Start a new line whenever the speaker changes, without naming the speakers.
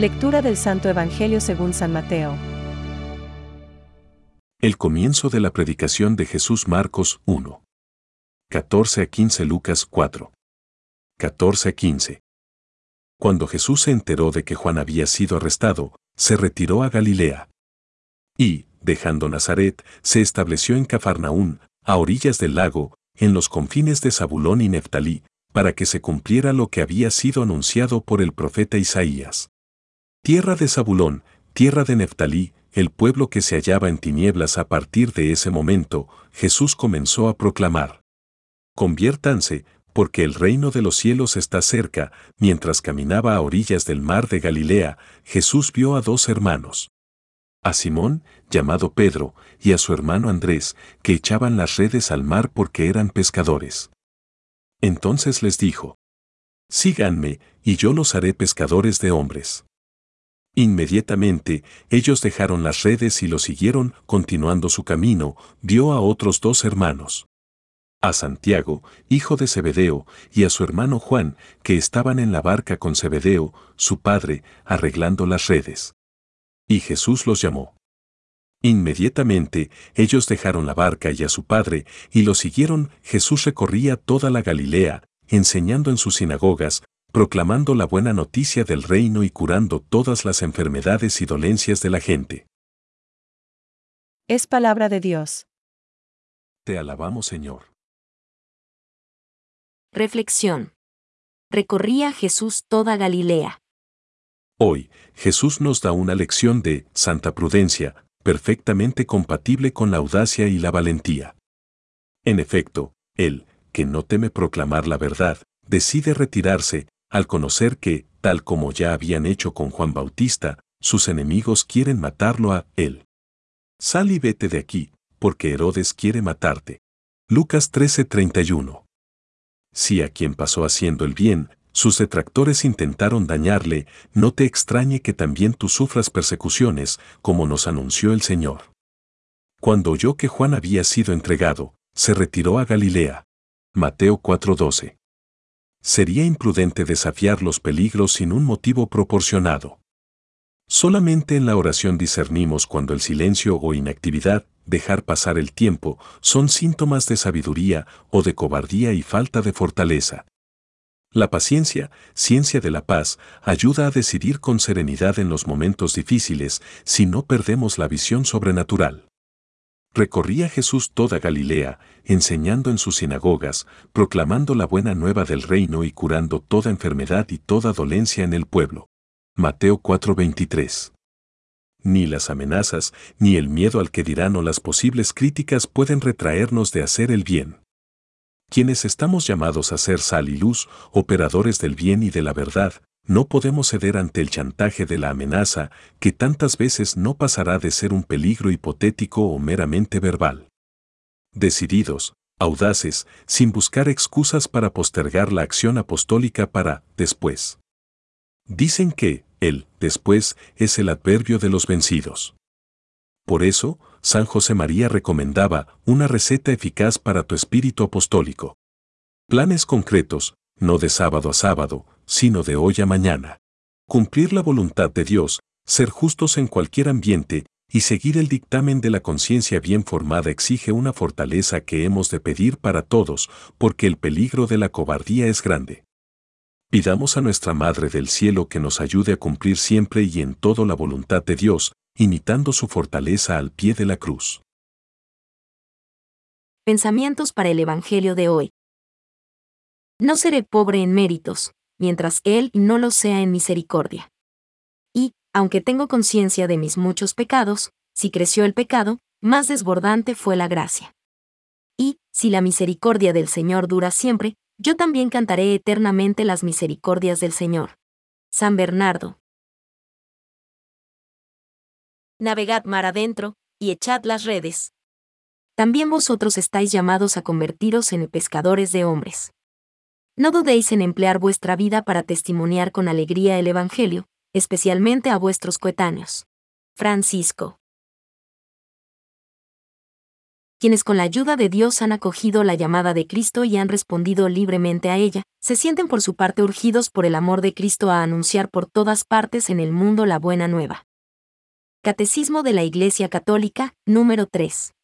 Lectura del Santo Evangelio según San Mateo.
El comienzo de la predicación de Jesús Marcos 1. 14 a 15 Lucas 4. 14 a 15. Cuando Jesús se enteró de que Juan había sido arrestado, se retiró a Galilea. Y, dejando Nazaret, se estableció en Cafarnaún, a orillas del lago, en los confines de Zabulón y Neftalí, para que se cumpliera lo que había sido anunciado por el profeta Isaías. Tierra de Zabulón, tierra de Neftalí, el pueblo que se hallaba en tinieblas a partir de ese momento, Jesús comenzó a proclamar. Conviértanse, porque el reino de los cielos está cerca, mientras caminaba a orillas del mar de Galilea, Jesús vio a dos hermanos. A Simón, llamado Pedro, y a su hermano Andrés, que echaban las redes al mar porque eran pescadores. Entonces les dijo, Síganme, y yo los haré pescadores de hombres. Inmediatamente, ellos dejaron las redes y lo siguieron, continuando su camino, vio a otros dos hermanos. A Santiago, hijo de Zebedeo, y a su hermano Juan, que estaban en la barca con Zebedeo, su padre, arreglando las redes. Y Jesús los llamó. Inmediatamente, ellos dejaron la barca y a su padre, y lo siguieron, Jesús recorría toda la Galilea, enseñando en sus sinagogas, proclamando la buena noticia del reino y curando todas las enfermedades y dolencias de la gente.
Es palabra de Dios.
Te alabamos, Señor.
Reflexión. Recorría Jesús toda Galilea.
Hoy, Jesús nos da una lección de santa prudencia, perfectamente compatible con la audacia y la valentía. En efecto, Él, que no teme proclamar la verdad, decide retirarse, al conocer que, tal como ya habían hecho con Juan Bautista, sus enemigos quieren matarlo a él. Sal y vete de aquí, porque Herodes quiere matarte. Lucas 13:31. Si a quien pasó haciendo el bien, sus detractores intentaron dañarle, no te extrañe que también tú sufras persecuciones, como nos anunció el Señor. Cuando oyó que Juan había sido entregado, se retiró a Galilea. Mateo 4:12 sería imprudente desafiar los peligros sin un motivo proporcionado. Solamente en la oración discernimos cuando el silencio o inactividad, dejar pasar el tiempo, son síntomas de sabiduría o de cobardía y falta de fortaleza. La paciencia, ciencia de la paz, ayuda a decidir con serenidad en los momentos difíciles si no perdemos la visión sobrenatural. Recorría Jesús toda Galilea, enseñando en sus sinagogas, proclamando la buena nueva del reino y curando toda enfermedad y toda dolencia en el pueblo. Mateo 4:23. Ni las amenazas, ni el miedo al que dirán o las posibles críticas pueden retraernos de hacer el bien. Quienes estamos llamados a ser sal y luz, operadores del bien y de la verdad, no podemos ceder ante el chantaje de la amenaza, que tantas veces no pasará de ser un peligro hipotético o meramente verbal. Decididos, audaces, sin buscar excusas para postergar la acción apostólica para después. Dicen que, el después es el adverbio de los vencidos. Por eso, San José María recomendaba una receta eficaz para tu espíritu apostólico. Planes concretos, no de sábado a sábado, sino de hoy a mañana. Cumplir la voluntad de Dios, ser justos en cualquier ambiente y seguir el dictamen de la conciencia bien formada exige una fortaleza que hemos de pedir para todos, porque el peligro de la cobardía es grande. Pidamos a nuestra Madre del Cielo que nos ayude a cumplir siempre y en todo la voluntad de Dios, imitando su fortaleza al pie de la cruz.
Pensamientos para el Evangelio de hoy. No seré pobre en méritos, mientras Él no lo sea en misericordia. Y, aunque tengo conciencia de mis muchos pecados, si creció el pecado, más desbordante fue la gracia. Y, si la misericordia del Señor dura siempre, yo también cantaré eternamente las misericordias del Señor. San Bernardo. Navegad mar adentro, y echad las redes. También vosotros estáis llamados a convertiros en pescadores de hombres. No dudéis en emplear vuestra vida para testimoniar con alegría el Evangelio, especialmente a vuestros coetáneos. Francisco. quienes con la ayuda de Dios han acogido la llamada de Cristo y han respondido libremente a ella, se sienten por su parte urgidos por el amor de Cristo a anunciar por todas partes en el mundo la buena nueva. Catecismo de la Iglesia Católica, número 3.